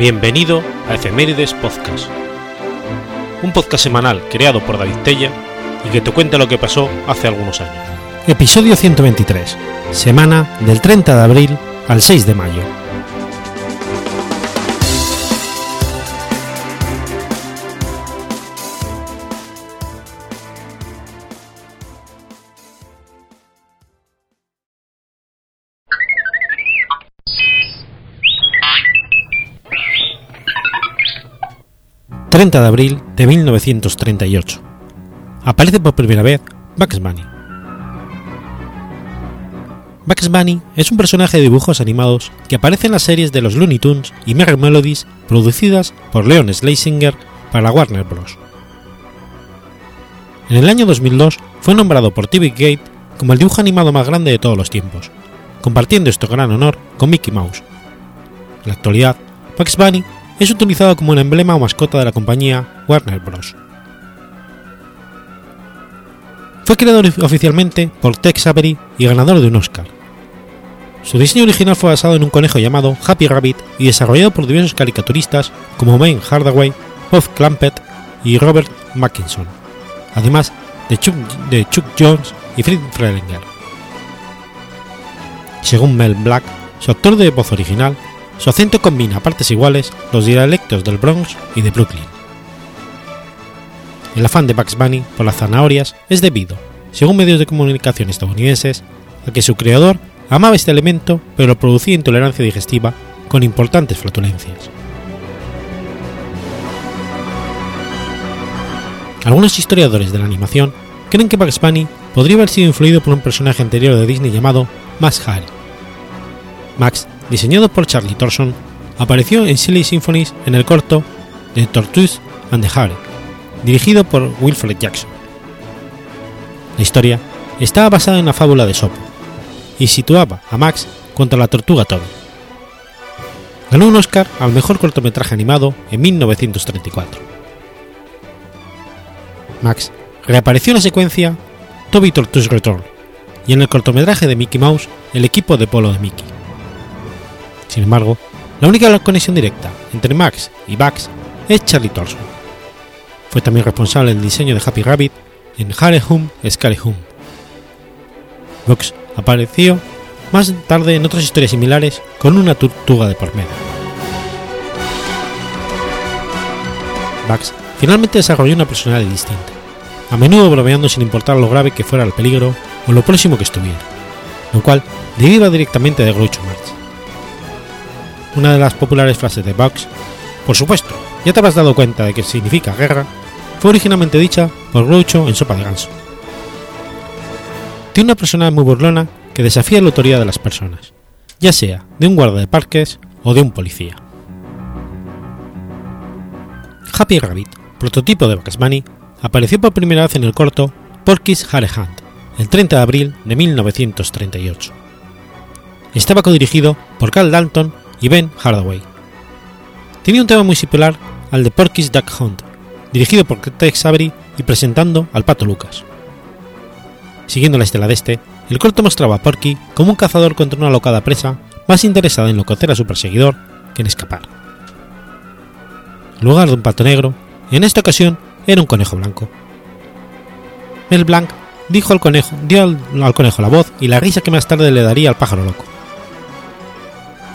Bienvenido a Efemérides Podcast, un podcast semanal creado por David Tella y que te cuenta lo que pasó hace algunos años. Episodio 123, semana del 30 de abril al 6 de mayo. 30 de abril de 1938. Aparece por primera vez Bugs Bunny. Bugs Bunny es un personaje de dibujos animados que aparece en las series de los Looney Tunes y Merry Melodies producidas por Leon Schlesinger para la Warner Bros. En el año 2002 fue nombrado por TV Gate como el dibujo animado más grande de todos los tiempos, compartiendo este gran honor con Mickey Mouse. En la actualidad, Bugs Bunny es utilizado como un emblema o mascota de la compañía Warner Bros. Fue creado oficialmente por Tex Avery y ganador de un Oscar. Su diseño original fue basado en un conejo llamado Happy Rabbit y desarrollado por diversos caricaturistas como Wayne Hardaway, Bob Clampett y Robert Mackinson, además de Chuck, de Chuck Jones y Fritz Frelinger. Según Mel Black, su actor de voz original, su acento combina partes iguales los dialectos del Bronx y de Brooklyn. El afán de Bugs Bunny por las zanahorias es debido, según medios de comunicación estadounidenses, a que su creador amaba este elemento pero producía intolerancia digestiva con importantes flatulencias. Algunos historiadores de la animación creen que Bugs Bunny podría haber sido influido por un personaje anterior de Disney llamado Max Harry. Max diseñado por Charlie Thorson, apareció en Silly Symphonies en el corto The Tortoise and the Hare, dirigido por Wilfred Jackson. La historia estaba basada en la fábula de Sopo y situaba a Max contra la tortuga Toby. Ganó un Oscar al mejor cortometraje animado en 1934. Max reapareció en la secuencia Toby Tortoise Return y en el cortometraje de Mickey Mouse el equipo de polo de Mickey. Sin embargo, la única conexión directa entre Max y Bugs es Charlie Thorson. Fue también responsable del diseño de Happy Rabbit en Hare Hum Scary Hum. Bugs apareció más tarde en otras historias similares con una tortuga de por medio. Bugs finalmente desarrolló una personalidad distinta, a menudo bromeando sin importar lo grave que fuera el peligro o lo próximo que estuviera, lo cual deriva directamente de Groucho Marx una de las populares frases de Bugs, por supuesto, ya te habrás dado cuenta de que significa guerra, fue originalmente dicha por Groucho en Sopa de Ganso. Tiene una persona muy burlona que desafía la autoridad de las personas, ya sea de un guarda de parques o de un policía. Happy Rabbit, prototipo de Bugs Bunny, apareció por primera vez en el corto Porky's Hare Hunt, el 30 de abril de 1938. Estaba codirigido por Carl Dalton y Ben Hardaway. Tenía un tema muy similar al de Porky's Duck Hunt, dirigido por Tex Avery y presentando al Pato Lucas. Siguiendo la estela de este, el corto mostraba a Porky como un cazador contra una locada presa más interesada en lococer a su perseguidor que en escapar. En lugar de un pato negro, en esta ocasión era un conejo blanco. Mel Blanc dijo al conejo, dio al, al conejo la voz y la risa que más tarde le daría al pájaro loco.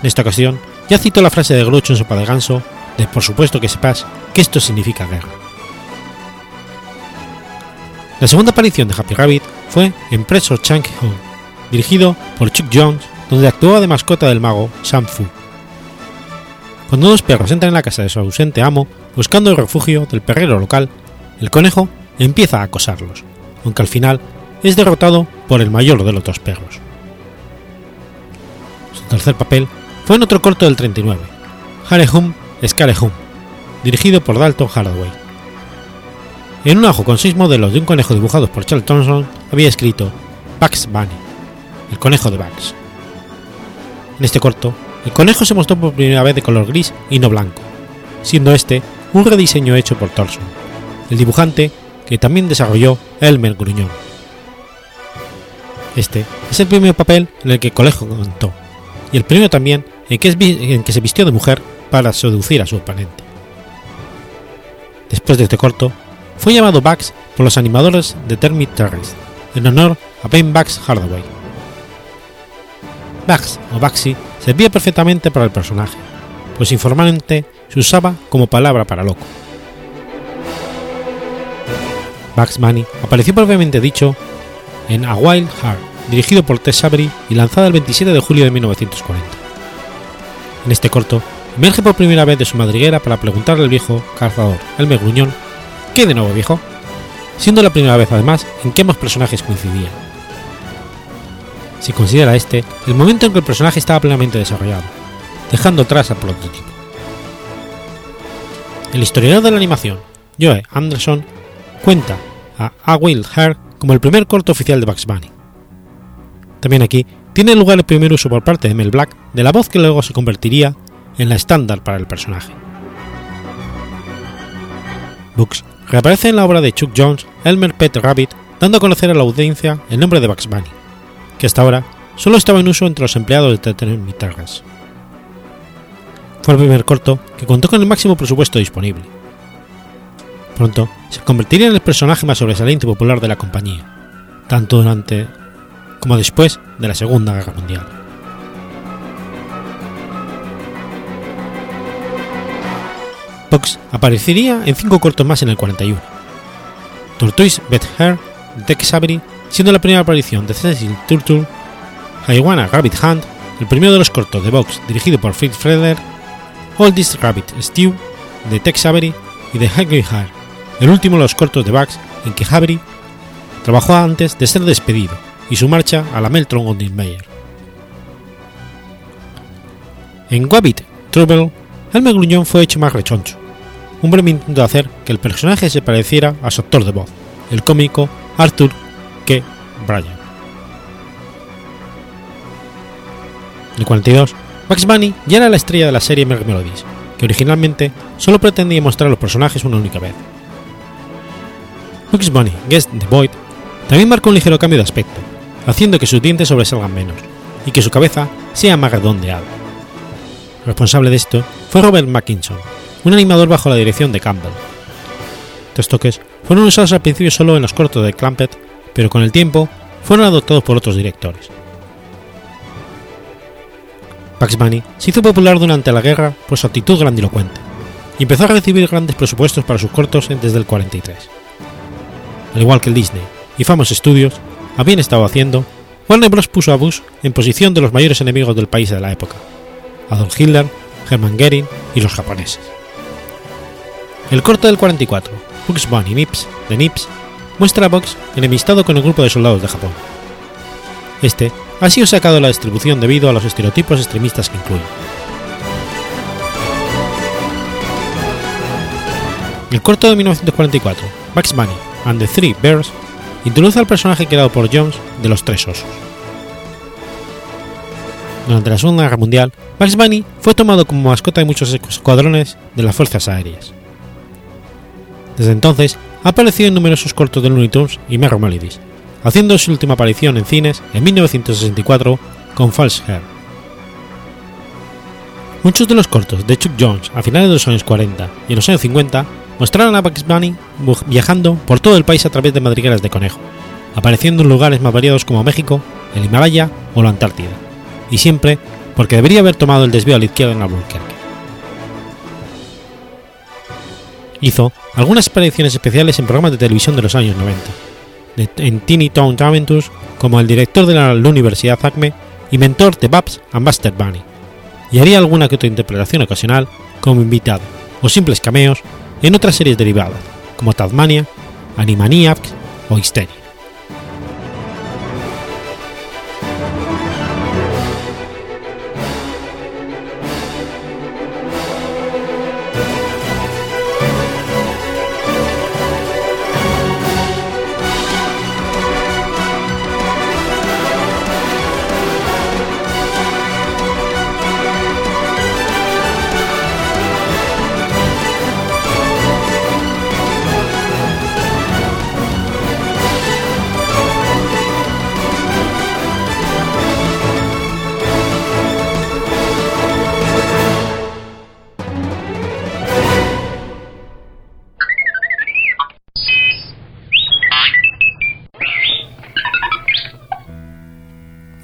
En esta ocasión, ya cito la frase de Groucho en Sopa de Ganso, de por supuesto que sepas que esto significa guerra. La segunda aparición de Happy Rabbit fue en Preso Chang Home, dirigido por Chuck Jones, donde actuaba de mascota del mago Sam Fu. Cuando dos perros entran en la casa de su ausente amo buscando el refugio del perrero local, el conejo empieza a acosarlos, aunque al final es derrotado por el mayor de los dos perros. Su tercer papel fue en otro corto del 39, Hare Hum, Scare Hum, dirigido por Dalton Hardaway. En un ajo con seis modelos de un conejo dibujados por Charles Thompson había escrito Bugs Bunny, el conejo de Bugs. En este corto, el conejo se mostró por primera vez de color gris y no blanco, siendo este un rediseño hecho por Thorson, el dibujante que también desarrolló Elmer Gruñón. Este es el primer papel en el que el conejo cantó, y el primero también en que, se vistió de mujer para seducir a su oponente. Después de este corto, fue llamado Bugs por los animadores de Termit Terrorist, en honor a Ben Bugs Hardaway. Bugs o Bugsy servía perfectamente para el personaje, pues informalmente se usaba como palabra para loco. Bugs Bunny apareció propiamente dicho en A Wild Heart, dirigido por Tess Avery y lanzada el 27 de julio de 1940. En este corto, emerge por primera vez de su madriguera para preguntarle al viejo cazador Elmer Gruñón ¿Qué de nuevo, viejo? Siendo la primera vez, además, en que ambos personajes coincidían. Se considera este el momento en que el personaje estaba plenamente desarrollado, dejando atrás al prototipo. El historiador de la animación, Joe Anderson, cuenta a A Wild Heart como el primer corto oficial de Bugs Bunny. También aquí tiene lugar el primer uso por parte de Mel Black de la voz que luego se convertiría en la estándar para el personaje. Bugs reaparece en la obra de Chuck Jones, Elmer Pet Rabbit, dando a conocer a la audiencia el nombre de Bugs Bunny, que hasta ahora solo estaba en uso entre los empleados de Guitarras. Fue el primer corto que contó con el máximo presupuesto disponible. Pronto se convertiría en el personaje más sobresaliente y popular de la compañía, tanto durante como después de la Segunda Guerra Mundial. Bugs aparecería en cinco cortos más en el 41. Tortoise Beth Hare, Dex Avery, siendo la primera aparición de Cecil Turtle, Haiwana Rabbit Hunt, el primero de los cortos de Bugs dirigido por Fritz Freder, Oldest Rabbit Stew, de Tex Avery y de Henry Hare, el último de los cortos de Bugs en que Avery trabajó antes de ser despedido y su marcha a la Meltron Gondin Mayer. En Wabbit Trouble, el megruñón fue hecho más rechoncho, un breve intento de hacer que el personaje se pareciera a su actor de voz, el cómico Arthur K. Bryan. En el 42, Bugs Bunny ya era la estrella de la serie Merry Melodies, que originalmente solo pretendía mostrar a los personajes una única vez. Bugs Bunny Guest the Void también marcó un ligero cambio de aspecto, haciendo que sus dientes sobresalgan menos y que su cabeza sea más redondeada. Responsable de esto fue Robert Mackinson, un animador bajo la dirección de Campbell. Estos toques fueron usados al principio solo en los cortos de Clampett, pero con el tiempo fueron adoptados por otros directores. Bugs Bunny se hizo popular durante la guerra por su actitud grandilocuente y empezó a recibir grandes presupuestos para sus cortos desde el 43. Al igual que el Disney y Famous Studios habían estado haciendo, Warner Bros. puso a Bush en posición de los mayores enemigos del país de la época, Adolf Hitler, Hermann Goering y los japoneses. El corto del 44, Bugs Bunny Nips, de Nips, muestra a Bugs enemistado con el grupo de soldados de Japón. Este ha sido sacado de la distribución debido a los estereotipos extremistas que incluye. El corto de 1944, Bugs Bunny and the Three Bears, introduce al personaje creado por Jones de los Tres Osos. Durante la Segunda Guerra Mundial, Bugs Bunny fue tomado como mascota de muchos escuadrones de las fuerzas aéreas. Desde entonces, ha aparecido en numerosos cortos de Looney Tunes y Merry Melodies, haciendo su última aparición en cines en 1964 con False Hair. Muchos de los cortos de Chuck Jones a finales de los años 40 y en los años 50 mostraron a Bugs Bunny viajando por todo el país a través de madrigueras de conejo, apareciendo en lugares más variados como México, el Himalaya o la Antártida, y siempre porque debería haber tomado el desvío a la izquierda en Albuquerque. Hizo algunas apariciones especiales en programas de televisión de los años 90, de, en Teeny Town Adventures como el director de la Universidad Acme y mentor de Babs and Buster Bunny, y haría alguna que otra interpretación ocasional como invitado o simples cameos en otras series derivadas, como Tasmania, Animaniacs o Hysteria.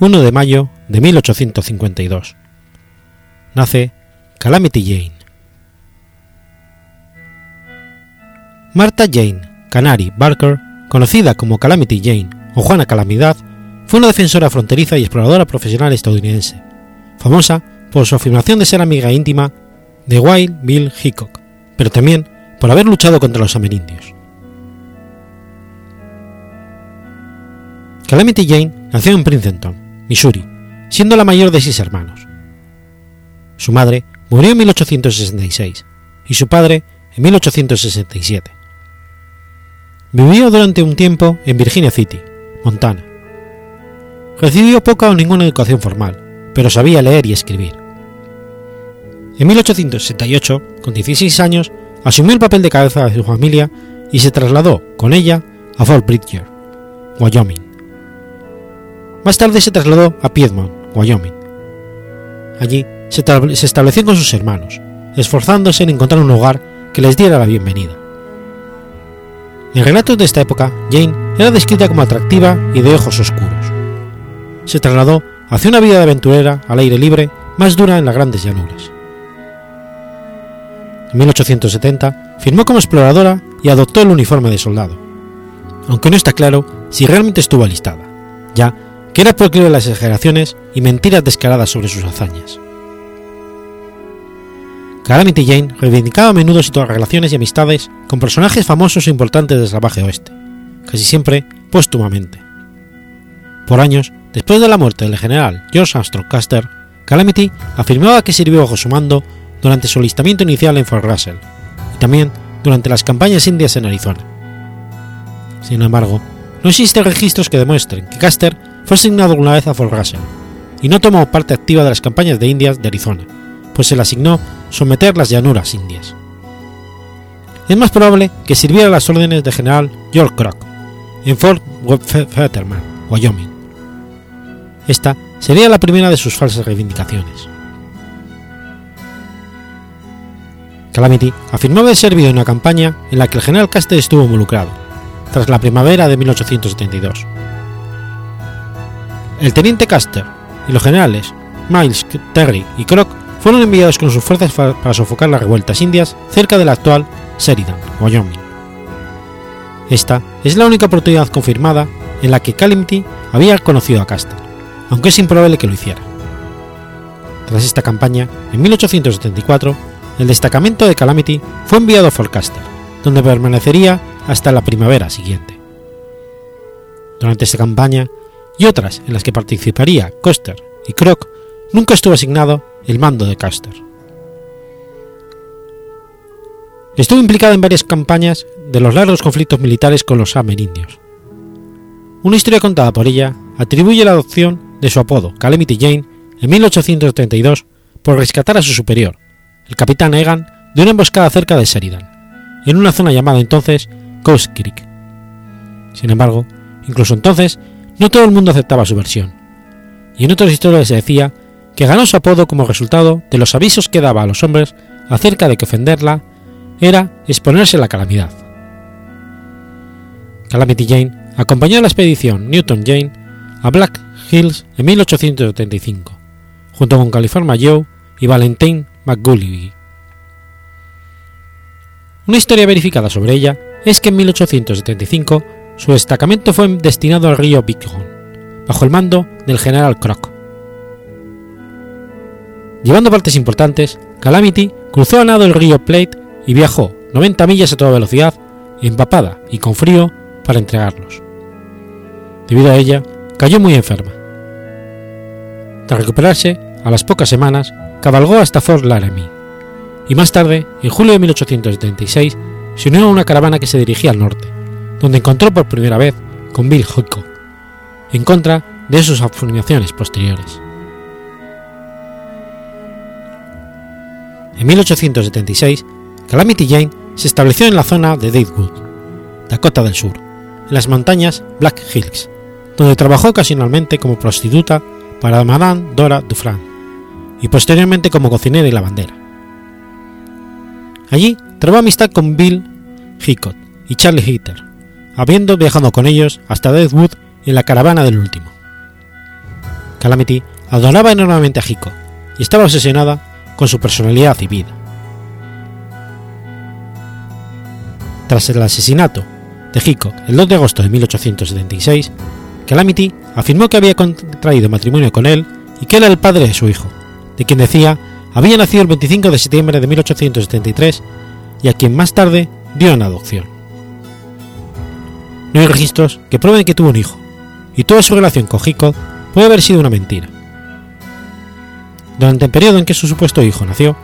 1 de mayo de 1852. Nace Calamity Jane. Martha Jane Canary Barker, conocida como Calamity Jane o Juana Calamidad, fue una defensora fronteriza y exploradora profesional estadounidense, famosa por su afirmación de ser amiga íntima de Wild Bill Hickok, pero también por haber luchado contra los amerindios. Calamity Jane nació en Princeton, Missouri, siendo la mayor de seis hermanos. Su madre murió en 1866 y su padre en 1867. Vivió durante un tiempo en Virginia City, Montana. Recibió poca o ninguna educación formal, pero sabía leer y escribir. En 1868, con 16 años, asumió el papel de cabeza de su familia y se trasladó con ella a Fort Bridger, Wyoming. Más tarde se trasladó a Piedmont, Wyoming. Allí se, estableció con sus hermanos, esforzándose en encontrar un hogar que les diera la bienvenida. En relatos de esta época, Jane era descrita como atractiva y de ojos oscuros. Se trasladó hacia una vida de aventurera al aire libre más dura en las grandes llanuras. En 1870 firmó como exploradora y adoptó el uniforme de soldado, aunque no está claro si realmente estuvo alistada, ya que era proclive las exageraciones y mentiras descaradas sobre sus hazañas. Calamity Jane reivindicaba a menudo sus relaciones y amistades con personajes famosos e importantes del salvaje oeste, casi siempre póstumamente. Por años, después de la muerte del general George Armstrong Custer, Calamity afirmaba que sirvió bajo su mando durante su alistamiento inicial en Fort Russell y también durante las campañas indias en Arizona. Sin embargo, no existen registros que demuestren que Custer fue asignado alguna vez a Fort Russell y no tomó parte activa de las campañas de Indias de Arizona, pues se le asignó someter las llanuras indias. Es más probable que sirviera a las órdenes de general George Crook en Fort Fetterman, Wyoming. Esta sería la primera de sus falsas reivindicaciones. Calamity afirmó haber servido en una campaña en la que el general Custer estuvo involucrado, tras la primavera de 1872. El teniente Custer y los generales Miles, Terry y Crook fueron enviados con sus fuerzas para sofocar las revueltas indias cerca del actual Sheridan, Wyoming. Esta es la única oportunidad confirmada en la que Calamity había conocido a Custer, aunque es improbable que lo hiciera. Tras esta campaña, en 1874, el destacamento de Calamity fue enviado a Fort Custer, donde permanecería hasta la primavera siguiente. Durante esta campaña y otras en las que participaría Custer y Crook, nunca estuvo asignado el mando de Custer. Estuvo implicado en varias campañas de los largos conflictos militares con los amerindios. Una historia contada por ella atribuye la adopción de su apodo Calamity Jane en 1832 por rescatar a su superior, el capitán Egan, de una emboscada cerca de Sheridan, en una zona llamada entonces Coast Creek. Sin embargo, incluso entonces, no todo el mundo aceptaba su versión, y en otras historias se decía que ganó su apodo como resultado de los avisos que daba a los hombres acerca de que ofenderla era exponerse a la calamidad. Calamity Jane acompañó a la expedición Newton Jane a Black Hills en 1875, junto con California Joe y Valentine McGulliby. Una historia verificada sobre ella es que en 1875 su destacamento fue destinado al río Bighorn, bajo el mando del general Crook. Llevando partes importantes, Calamity cruzó a nado el río Plate y viajó 90 millas a toda velocidad, empapada y con frío, para entregarlos. Debido a ella, cayó muy enferma. Tras recuperarse, a las pocas semanas, cabalgó hasta Fort Laramie, y más tarde, en julio de 1876, se unió a una caravana que se dirigía al norte, donde encontró por primera vez con Bill Hickok, en contra de sus afirmaciones posteriores. En 1876, Calamity Jane se estableció en la zona de Datewood, Dakota del Sur, en las montañas Black Hills, donde trabajó ocasionalmente como prostituta para Madame Dora Dufran y posteriormente como cocinera y lavandera. Allí trabó amistad con Bill Hickok y Charlie Hitter, habiendo viajado con ellos hasta Deadwood en la caravana del último. Calamity adoraba enormemente a Hickok y estaba obsesionada con su personalidad y vida. Tras el asesinato de Hickok el 2 de agosto de 1876, Calamity afirmó que había contraído matrimonio con él y que era el padre de su hijo, de quien decía había nacido el 25 de septiembre de 1873 y a quien más tarde dio en adopción. No hay registros que prueben que tuvo un hijo, y toda su relación con Hickok puede haber sido una mentira. Durante el periodo en que su supuesto hijo nació,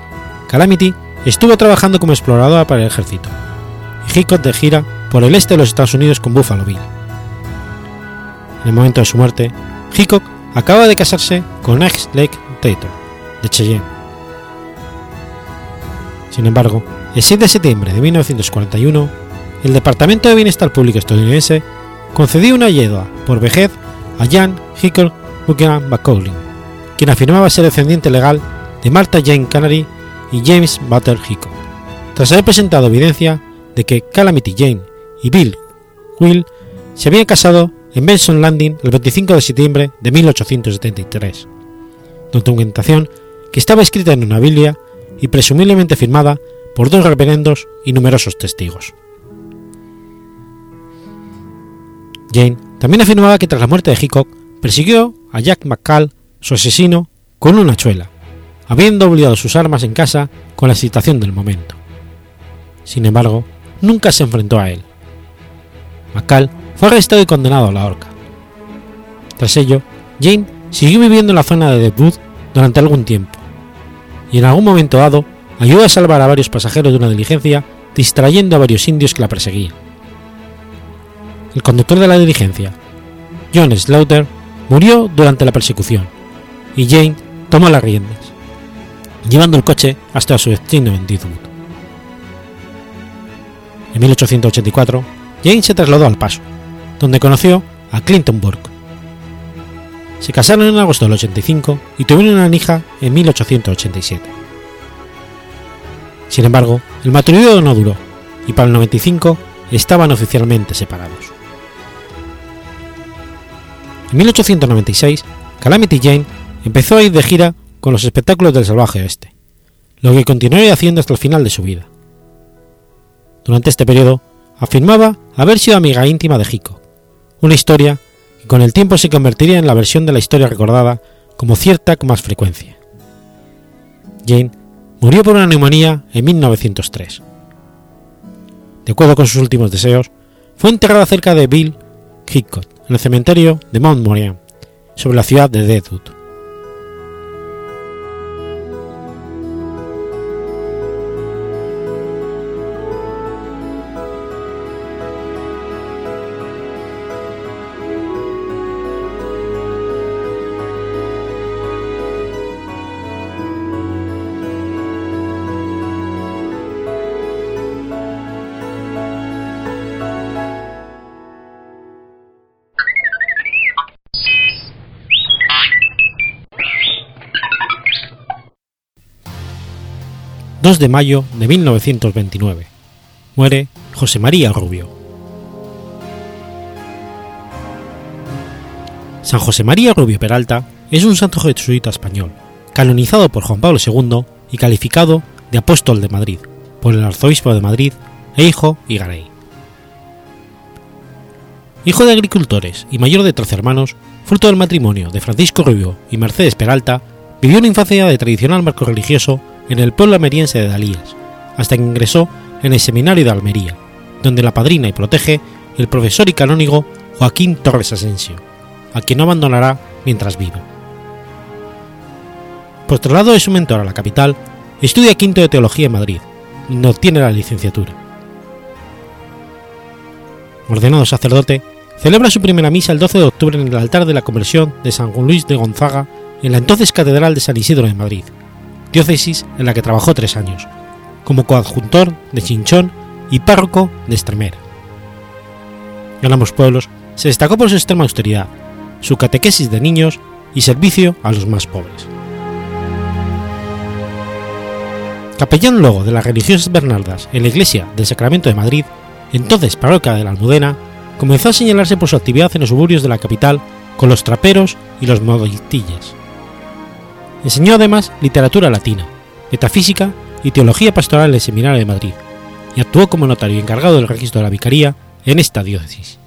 Calamity estuvo trabajando como exploradora para el ejército, y Hickok de gira por el este de los Estados Unidos con Buffalo Bill. En el momento de su muerte, Hickok acaba de casarse con Ex Lake Taylor, de Cheyenne. Sin embargo, el 7 de septiembre de 1941, el Departamento de Bienestar Público estadounidense concedió una ayuda por vejez a Jan Hickok Buchanan Macaulay, quien afirmaba ser descendiente legal de Martha Jane Canary y James Butler Hickok, tras haber presentado evidencia de que Calamity Jane y Bill Will se habían casado en Benson Landing el 25 de septiembre de 1873, documentación que estaba escrita en una Biblia y presumiblemente firmada por dos reverendos y numerosos testigos. Jane también afirmaba que tras la muerte de Hickok persiguió a Jack McCall, su asesino, con una chuela, habiendo olvidado sus armas en casa con la excitación del momento. Sin embargo, nunca se enfrentó a él. McCall fue arrestado y condenado a la horca. Tras ello, Jane siguió viviendo en la zona de Deadwood durante algún tiempo, y en algún momento dado ayudó a salvar a varios pasajeros de una diligencia distrayendo a varios indios que la perseguían. El conductor de la diligencia, John Slaughter, murió durante la persecución, y Jane tomó las riendas, llevando el coche hasta su destino en Deadwood. En 1884, Jane se trasladó al Paso, donde conoció a Clinton Burke. Se casaron en agosto del 85 y tuvieron una hija en 1887. Sin embargo, el matrimonio no duró y para el 95 estaban oficialmente separados. En 1896, Calamity Jane empezó a ir de gira con los espectáculos del salvaje oeste, lo que continuaría haciendo hasta el final de su vida. Durante este periodo, afirmaba haber sido amiga íntima de Hickok, una historia que con el tiempo se convertiría en la versión de la historia recordada como cierta con más frecuencia. Jane murió por una neumonía en 1903. De acuerdo con sus últimos deseos, fue enterrada cerca de Bill Hickok, en el cementerio de Mount Moriah, sobre la ciudad de Deadwood. 2 de mayo de 1929. Muere José María Rubio. San José María Rubio Peralta es un santo jesuita español, canonizado por Juan Pablo II y calificado de apóstol de Madrid por el arzobispo de Madrid e hijo y Garay. Hijo de agricultores y mayor de 13 hermanos, fruto del matrimonio de Francisco Rubio y Mercedes Peralta, vivió una infancia de tradicional marco religioso en el pueblo almeriense de Dalías, hasta que ingresó en el seminario de Almería, donde la padrina y protege el profesor y canónigo Joaquín Torres Asensio, a quien no abandonará mientras viva. Por de su mentor a la capital, estudia quinto de teología en Madrid, donde obtiene la licenciatura. Ordenado sacerdote, celebra su primera misa el 12 de octubre en el altar de la conversión de San Luis de Gonzaga en la entonces Catedral de San Isidro de Madrid, diócesis en la que trabajó tres años, como coadjuntor de Chinchón y párroco de Estremera. En ambos pueblos se destacó por su extrema austeridad, su catequesis de niños y servicio a los más pobres. Capellán luego de las religiosas Bernardas en la iglesia del Sacramento de Madrid, entonces parroquia de la Almudena, comenzó a señalarse por su actividad en los suburbios de la capital con los traperos y los modistillas. Enseñó además literatura latina, metafísica y teología pastoral en el Seminario de Madrid, y actuó como notario encargado del registro de la vicaría en esta diócesis.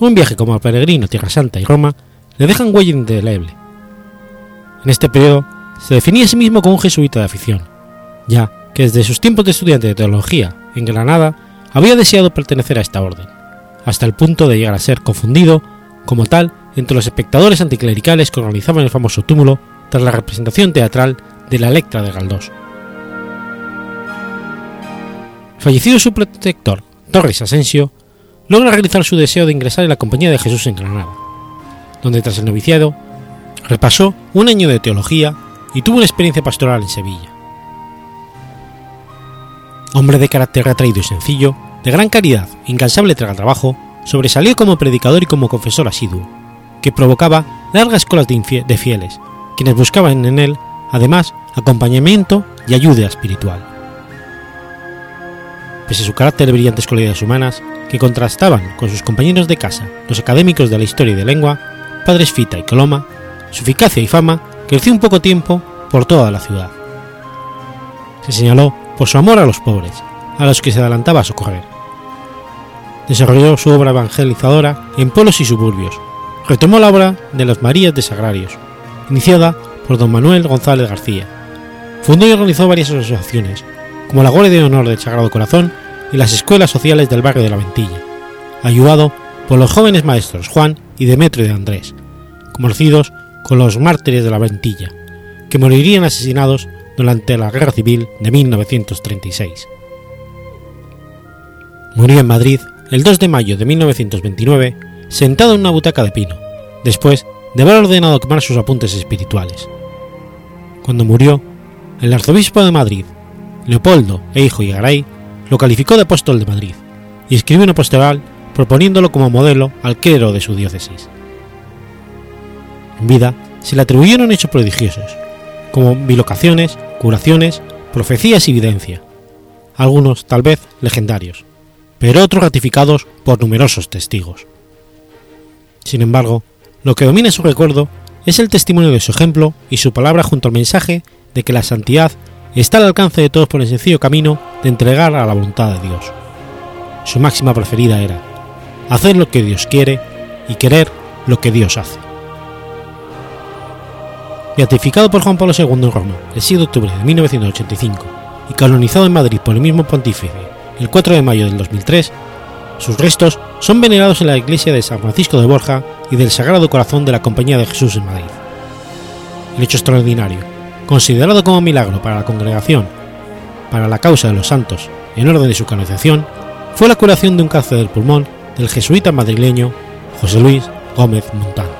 Un viaje como peregrino a Tierra Santa y Roma le dejan huella indeleble. En este periodo se definía a sí mismo como un jesuita de afición, ya que desde sus tiempos de estudiante de teología en Granada había deseado pertenecer a esta orden, hasta el punto de llegar a ser confundido como tal entre los espectadores anticlericales que organizaban el famoso túmulo tras la representación teatral de la Electra de Galdós. Fallecido su protector, Torres Asensio, logra realizar su deseo de ingresar en la Compañía de Jesús en Granada, donde tras el noviciado repasó un año de teología y tuvo una experiencia pastoral en Sevilla. Hombre de carácter retraído y sencillo, de gran caridad, incansable tras el trabajo, sobresalió como predicador y como confesor asiduo, que provocaba largas colas de, fieles, quienes buscaban en él, además, acompañamiento y ayuda espiritual. Pese a su carácter de brillantes cualidades humanas, que contrastaban con sus compañeros de casa, los académicos de la historia y de lengua, padres Fita y Coloma, su eficacia y fama creció un poco tiempo por toda la ciudad. Se señaló por su amor a los pobres, a los que se adelantaba a socorrer. Desarrolló su obra evangelizadora en pueblos y suburbios. Retomó la obra de las Marías de Sagrarios, iniciada por don Manuel González García. Fundó y organizó varias asociaciones, como la Guardia de Honor del Sagrado Corazón y las escuelas sociales del barrio de la Ventilla, ayudado por los jóvenes maestros Juan y Demetrio de Andrés, conocidos con los mártires de la Ventilla, que morirían asesinados durante la Guerra Civil de 1936. Murió en Madrid el 2 de mayo de 1929 sentado en una butaca de pino, después de haber ordenado quemar sus apuntes espirituales. Cuando murió, el arzobispo de Madrid, Leopoldo e hijo Igaray, lo calificó de apóstol de Madrid y escribió una pastoral proponiéndolo como modelo al clero de su diócesis. En vida se le atribuyeron hechos prodigiosos, como bilocaciones, curaciones, profecías y evidencia, algunos tal vez legendarios, pero otros ratificados por numerosos testigos. Sin embargo, lo que domina su recuerdo es el testimonio de su ejemplo y su palabra junto al mensaje de que la santidad está al alcance de todos por el sencillo camino de entregar a la voluntad de Dios. Su máxima preferida era hacer lo que Dios quiere y querer lo que Dios hace beatificado por Juan Pablo II en Roma el 6 de octubre de 1985 y canonizado en Madrid por el mismo pontífice el 4 de mayo del 2003, sus restos son venerados en la iglesia de San Francisco de Borja y del Sagrado Corazón de la Compañía de Jesús en Madrid. El hecho extraordinario, considerado como milagro para la congregación, para la causa de los santos, en orden de su canonización, fue la curación de un cáncer del pulmón del jesuita madrileño José Luis Gómez Montano.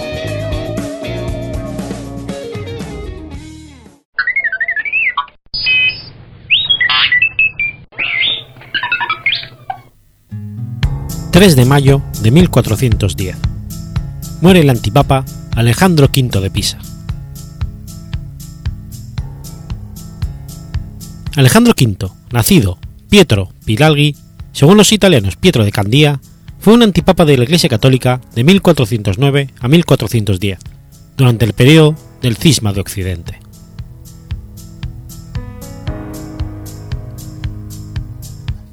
...3 de mayo de 1410... ...muere el antipapa Alejandro V de Pisa. Alejandro V, nacido Pietro Pilalghi, según los italianos Pietro de Candía, fue un antipapa de la Iglesia Católica de 1409 a 1410, durante el periodo del Cisma de Occidente.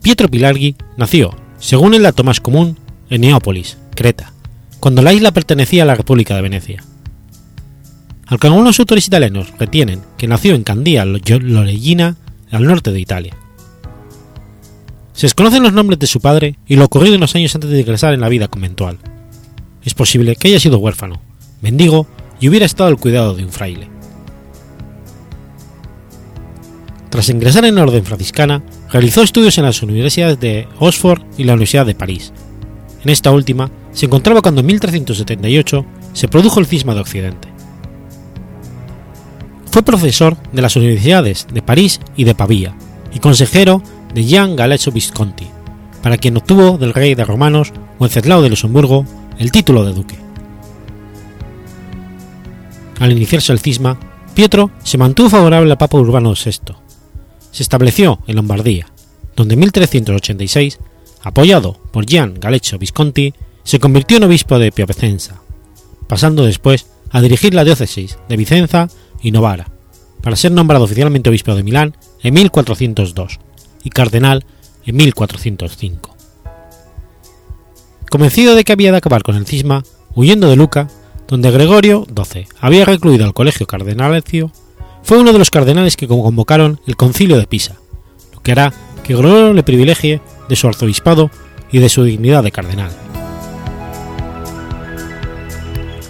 Pietro Pilarghi nació, según el dato más común, en Neópolis, Creta, cuando la isla pertenecía a la República de Venecia. Aunque algunos autores italianos retienen que nació en Candía Lorellina, al norte de Italia. Se desconocen los nombres de su padre y lo ocurrido en los años antes de ingresar en la vida conventual. Es posible que haya sido huérfano, mendigo y hubiera estado al cuidado de un fraile. Tras ingresar en la orden franciscana, realizó estudios en las universidades de Oxford y la Universidad de París. En esta última se encontraba cuando en 1378 se produjo el cisma de Occidente. Fue profesor de las universidades de París y de Pavía y consejero de Jean Galeazzo Visconti, para quien obtuvo del rey de romanos Wenceslao de Luxemburgo el título de duque. Al iniciarse el cisma, Pietro se mantuvo favorable al Papa Urbano VI. Se estableció en Lombardía, donde en 1386, apoyado por Gian Galeazzo Visconti, se convirtió en obispo de Piacenza, pasando después a dirigir la diócesis de Vicenza y Novara, para ser nombrado oficialmente obispo de Milán en 1402 y cardenal en 1405. Convencido de que había de acabar con el cisma, huyendo de Luca, donde Gregorio XII había recluido al colegio cardenalicio, fue uno de los cardenales que convocaron el concilio de Pisa, lo que hará que Gregorio le privilegie de su arzobispado y de su dignidad de cardenal.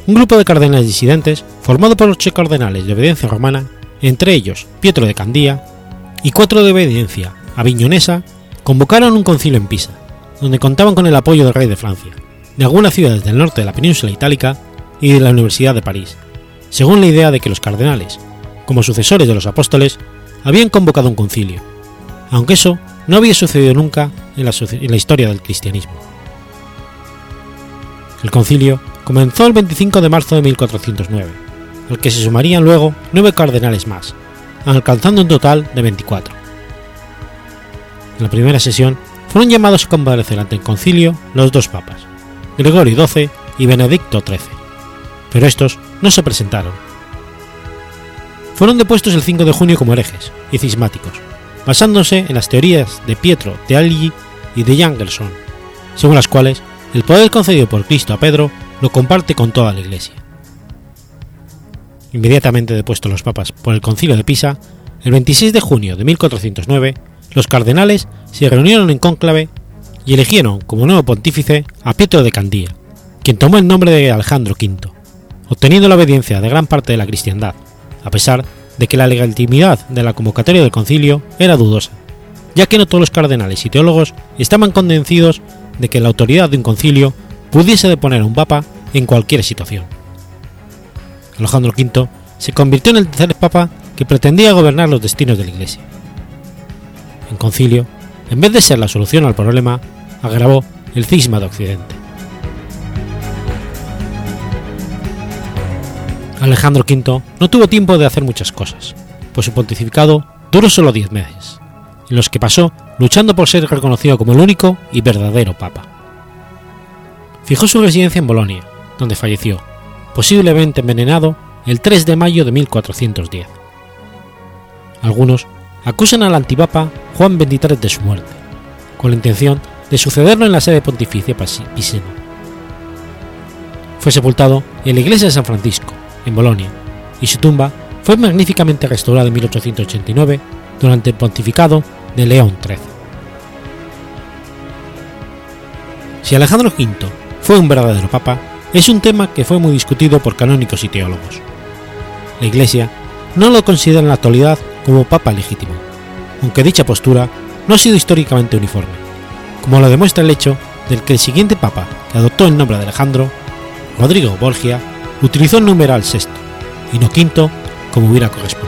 Un grupo de cardenales disidentes, formado por ocho cardenales de obediencia romana, entre ellos Pietro de Candía, y cuatro de obediencia aviñonesa, convocaron un concilio en Pisa, donde contaban con el apoyo del rey de Francia, de algunas ciudades del norte de la península itálica y de la Universidad de París, según la idea de que los cardenales, como sucesores de los apóstoles, habían convocado un concilio, aunque eso no había sucedido nunca en la, historia del cristianismo. El concilio comenzó el 25 de marzo de 1409, al que se sumarían luego nueve cardenales más, alcanzando un total de 24. En la primera sesión fueron llamados a comparecer ante el concilio los dos papas, Gregorio XII y Benedicto XIII, pero estos no se presentaron. Fueron depuestos el 5 de junio como herejes y cismáticos, basándose en las teorías de Pietro de Algi y de Jan Gerson, según las cuales el poder concedido por Cristo a Pedro lo comparte con toda la Iglesia. Inmediatamente depuestos los papas por el concilio de Pisa, el 26 de junio de 1409, los cardenales se reunieron en cónclave y eligieron como nuevo pontífice a Pietro de Candía, quien tomó el nombre de Alejandro V, obteniendo la obediencia de gran parte de la cristiandad, a pesar de que la legitimidad de la convocatoria del concilio era dudosa, ya que no todos los cardenales y teólogos estaban convencidos de que la autoridad de un concilio pudiese deponer a un papa en cualquier situación. Alejandro V se convirtió en el tercer papa que pretendía gobernar los destinos de la Iglesia. En concilio, en vez de ser la solución al problema, agravó el cisma de Occidente. Alejandro V no tuvo tiempo de hacer muchas cosas, pues su pontificado duró solo diez meses, en los que pasó luchando por ser reconocido como el único y verdadero papa fijó su residencia en Bolonia, donde falleció, posiblemente envenenado, el 3 de mayo de 1410. Algunos acusan al antipapa Juan XXIII de su muerte, con la intención de sucederlo en la sede pontificia pisena. Fue sepultado en la iglesia de San Francisco, en Bolonia, y su tumba fue magníficamente restaurada en 1889 durante el pontificado de León XIII. Si Alejandro V fue un verdadero papa, es un tema que fue muy discutido por canónicos y teólogos. La Iglesia no lo considera en la actualidad como papa legítimo, aunque dicha postura no ha sido históricamente uniforme, como lo demuestra el hecho de que el siguiente papa que adoptó el nombre de Alejandro, Rodrigo Borgia, utilizó el numeral sexto y no quinto como hubiera correspondido.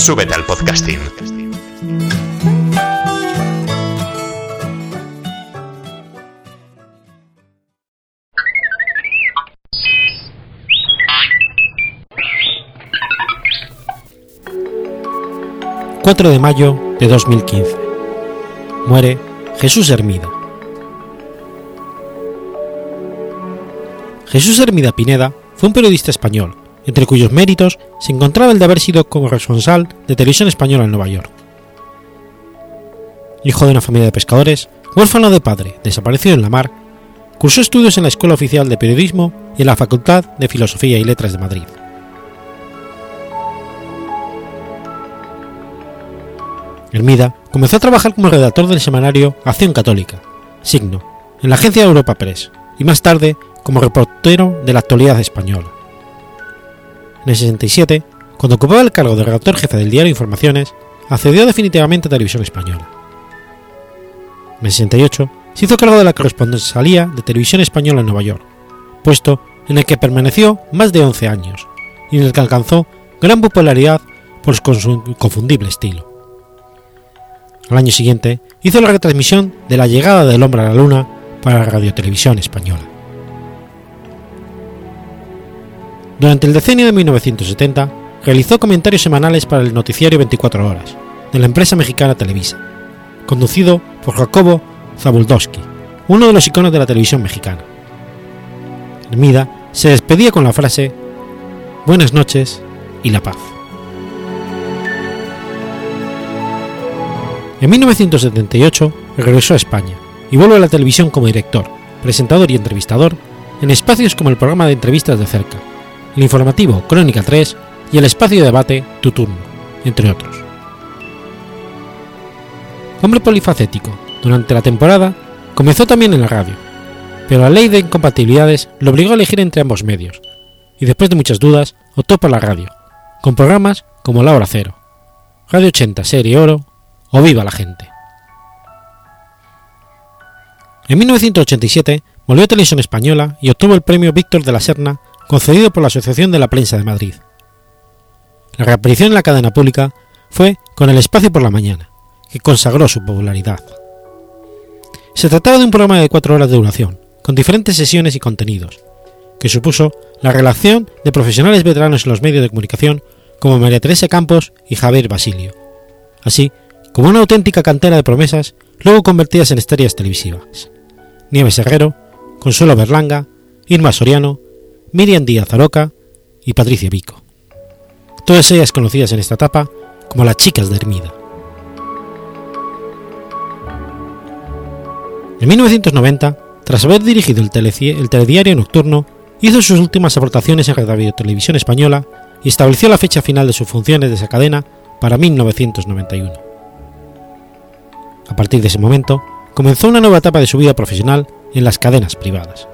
Súbete al podcasting. ...4 de mayo de 2015... ...muere Jesús Hermida. Jesús Hermida Pineda fue un periodista español, entre cuyos méritos se encontraba el de haber sido corresponsal de televisión española en Nueva York. Hijo de una familia de pescadores, huérfano de padre, desaparecido en la mar, cursó estudios en la Escuela Oficial de Periodismo y en la Facultad de Filosofía y Letras de Madrid. Hermida comenzó a trabajar como redactor del semanario Acción Católica, Signo, en la agencia Europa Press, y más tarde como reportero de la actualidad española. En el 67, cuando ocupaba el cargo de redactor jefe del diario Informaciones, accedió definitivamente a Televisión Española. En el 68, se hizo cargo de la corresponsalía de Televisión Española en Nueva York, puesto en el que permaneció más de 11 años y en el que alcanzó gran popularidad por su inconfundible estilo. Al año siguiente, hizo la retransmisión de la llegada del hombre a la luna para la radiotelevisión española. Durante el decenio de 1970, realizó comentarios semanales para el noticiario 24 horas de la empresa mexicana Televisa, conducido por Jacobo Zabuldowski, uno de los iconos de la televisión mexicana. Hermida se despedía con la frase Buenas noches y la paz. En 1978 regresó a España y vuelve a la televisión como director, presentador y entrevistador en espacios como el programa de entrevistas de cerca, el informativo Crónica 3 y el espacio de debate Tu Turno, entre otros. Hombre polifacético, durante la temporada comenzó también en la radio, pero la ley de incompatibilidades lo obligó a elegir entre ambos medios, y después de muchas dudas optó por la radio, con programas como La Hora Cero, Radio 80 Serie Oro o Viva la Gente. En 1987 volvió a Televisión Española y obtuvo el premio Víctor de la Serna concedido por la Asociación de la Prensa de Madrid. La reaparición en la cadena pública fue con El Espacio por la Mañana, que consagró su popularidad. Se trataba de un programa de cuatro horas de duración, con diferentes sesiones y contenidos, que supuso la relación de profesionales veteranos en los medios de comunicación como María Teresa Campos y Javier Basilio, así como una auténtica cantera de promesas luego convertidas en estrellas televisivas. Nieves Herrero, Consuelo Berlanga, Irma Soriano, Miriam Díaz Aroca y Patricia Vico. Todas ellas conocidas en esta etapa como las chicas de Hermida. En 1990, tras haber dirigido el, telediario nocturno, hizo sus últimas aportaciones en Radio Televisión Española y estableció la fecha final de sus funciones de esa cadena para 1991. A partir de ese momento, comenzó una nueva etapa de su vida profesional en las cadenas privadas.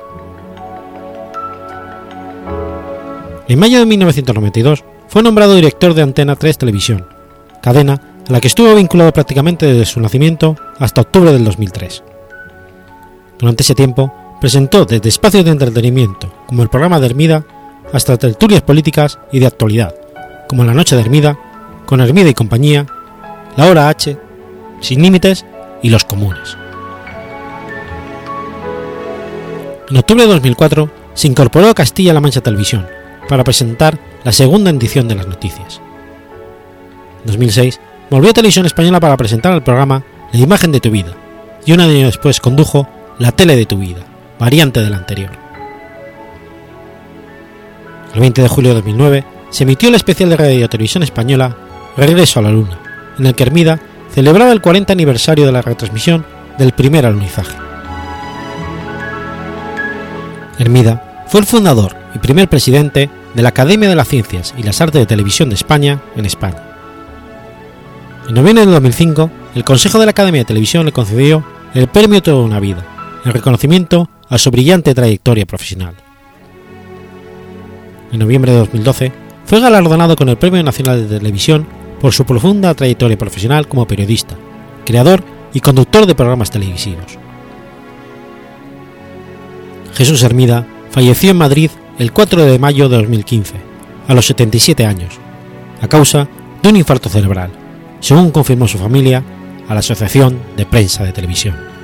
En mayo de 1992 fue nombrado director de Antena 3 Televisión, cadena a la que estuvo vinculado prácticamente desde su nacimiento hasta octubre del 2003. Durante ese tiempo, presentó desde espacios de entretenimiento, como el programa de Hermida, hasta tertulias políticas y de actualidad, como La Noche de Hermida, con Hermida y compañía, La Hora H, Sin Límites y Los Comunes. En octubre de 2004 se incorporó a Castilla-La Mancha Televisión para presentar la segunda edición de las noticias. En 2006 volvió a Televisión Española para presentar el programa La imagen de tu vida y un año después condujo La tele de tu vida, variante del anterior. El 20 de julio de 2009 se emitió el especial de Radio Televisión Española Regreso a la Luna, en el que Hermida celebraba el 40 aniversario de la retransmisión del primer alunizaje. Hermida fue el fundador y primer presidente de la Academia de las Ciencias y las Artes de Televisión de España en España. En noviembre de 2005, el Consejo de la Academia de Televisión le concedió el Premio Toda una Vida, en reconocimiento a su brillante trayectoria profesional. En noviembre de 2012, fue galardonado con el Premio Nacional de Televisión por su profunda trayectoria profesional como periodista, creador y conductor de programas televisivos. Jesús Hermida falleció en Madrid el 4 de mayo de 2015, a los 77 años, a causa de un infarto cerebral, según confirmó su familia a la Asociación de Prensa de Televisión.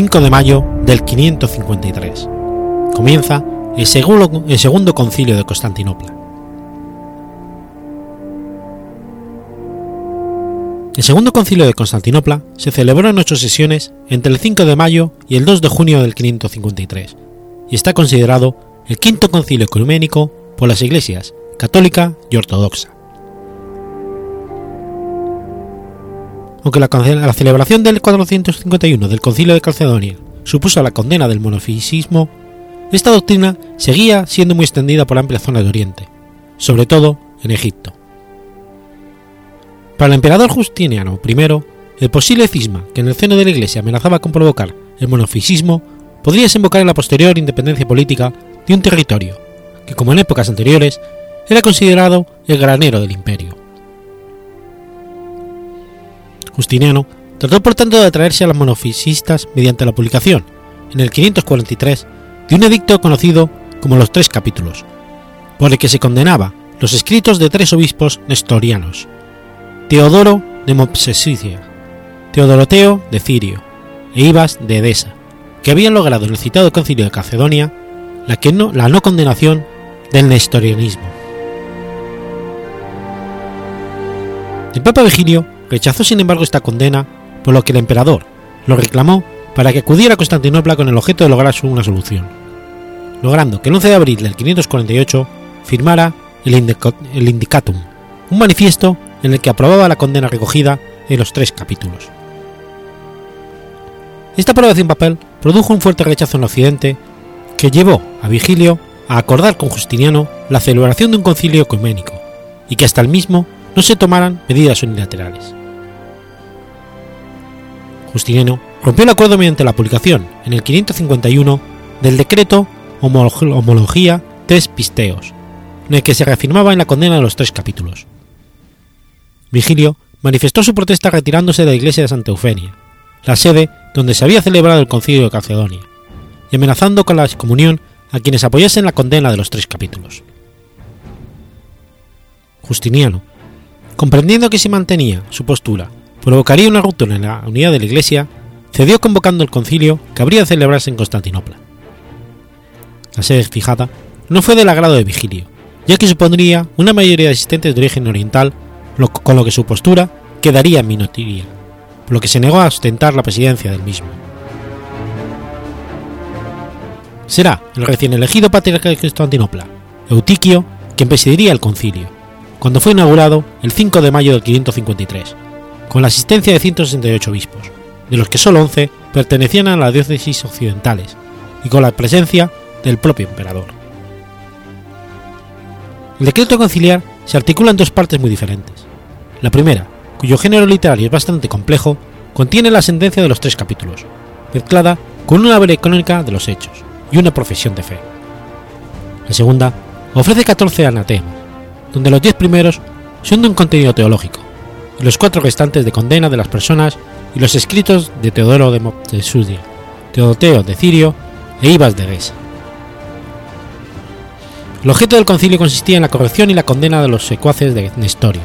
5 de mayo del 553. Comienza el segundo, el segundo concilio de Constantinopla. El segundo concilio de Constantinopla se celebró en ocho sesiones entre el 5 de mayo y el 2 de junio del 553 y está considerado el quinto concilio ecuménico por las iglesias católica y ortodoxa. Aunque la, celebración del 451 del Concilio de Calcedonia supuso la condena del monofisismo, esta doctrina seguía siendo muy extendida por amplia zona de Oriente, sobre todo en Egipto. Para el emperador Justiniano I, el posible cisma que en el seno de la Iglesia amenazaba con provocar el monofisismo podría desembocar en la posterior independencia política de un territorio que, como en épocas anteriores, era considerado el granero del imperio. Justiniano trató por tanto de atraerse a los monofisistas mediante la publicación, en el 543, de un edicto conocido como los Tres Capítulos, por el que se condenaba los escritos de tres obispos nestorianos, Teodoro de Mopsesicia, Teodoroteo de Cirio e Ibas de Edesa, que habían logrado en el citado concilio de Calcedonia la, que no, la no condenación del nestorianismo. El Papa Vigilio rechazó sin embargo esta condena, por lo que el emperador lo reclamó para que acudiera a Constantinopla con el objeto de lograr una solución, logrando que el 11 de abril del 548 firmara el, Indicatum, un manifiesto en el que aprobaba la condena recogida en los tres capítulos. Esta aprobación papel produjo un fuerte rechazo en Occidente que llevó a Vigilio a acordar con Justiniano la celebración de un concilio ecuménico y que hasta el mismo no se tomaran medidas unilaterales. Justiniano rompió el acuerdo mediante la publicación, en el 551, del decreto Homología Tres Pisteos, en el que se reafirmaba en la condena de los tres capítulos. Vigilio manifestó su protesta retirándose de la iglesia de Santa Eufenia, la sede donde se había celebrado el concilio de Calcedonia, y amenazando con la excomunión a quienes apoyasen la condena de los tres capítulos. Justiniano, comprendiendo que si mantenía su postura provocaría una ruptura en la unidad de la Iglesia, cedió convocando el concilio que habría de celebrarse en Constantinopla. La sede fijada no fue del agrado de Vigilio, ya que supondría una mayoría de asistentes de origen oriental, con lo que su postura quedaría en minoría, por lo que se negó a ostentar la presidencia del mismo. Será el recién elegido patriarca de Constantinopla, Eutiquio, quien presidiría el concilio, cuando fue inaugurado el 5 de mayo del 553, con la asistencia de 168 obispos, de los que solo 11 pertenecían a las diócesis occidentales, y con la presencia del propio emperador. El decreto conciliar se articula en dos partes muy diferentes. La primera, cuyo género literario es bastante complejo, contiene la sentencia de los tres capítulos, mezclada con una breve crónica de los hechos y una profesión de fe. La segunda ofrece 14 anatemas, donde los 10 primeros son de un contenido teológico, los cuatro restantes de condena de las personas y los escritos de Teodoro de Moctesudia, Teodoteo de Cirio e Ibas de Gesa. El objeto del concilio consistía en la corrección y la condena de los secuaces de Nestorio.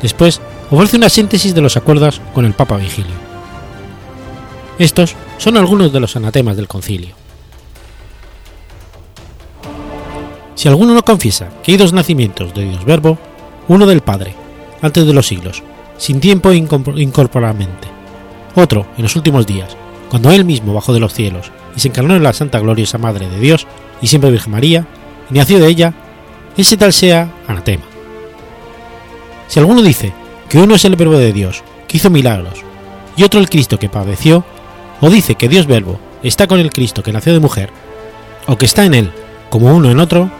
Después, ofrece una síntesis de los acuerdos con el Papa Vigilio. Estos son algunos de los anatemas del concilio. Si alguno no confiesa que hay dos nacimientos de Dios Verbo, uno del Padre, antes de los siglos, sin tiempo e incorporalmente, otro en los últimos días, cuando Él mismo bajó de los cielos y se encarnó en la Santa Gloriosa Madre de Dios y siempre Virgen María, y nació de ella, ese tal sea anatema. Si alguno dice que uno es el Verbo de Dios, que hizo milagros, y otro el Cristo que padeció, o dice que Dios Verbo está con el Cristo que nació de mujer, o que está en él como uno en otro,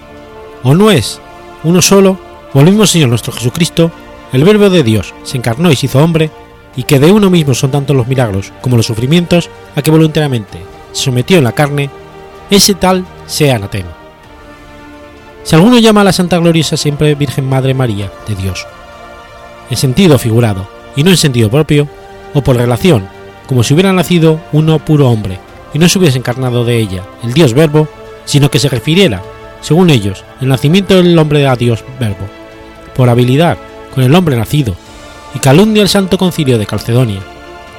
o no es uno solo, o el mismo Señor nuestro Jesucristo, el Verbo de Dios se encarnó y se hizo hombre, y que de uno mismo son tanto los milagros como los sufrimientos a que voluntariamente se sometió en la carne, ese tal sea anatema. Si alguno llama a la Santa Gloriosa siempre Virgen Madre María de Dios, en sentido figurado y no en sentido propio, o por relación, como si hubiera nacido uno puro hombre y no se hubiese encarnado de ella el Dios Verbo, sino que se refiriera, según ellos, el nacimiento del hombre a Dios Verbo, por habilidad con el hombre nacido, y calumnia el Santo Concilio de Calcedonia,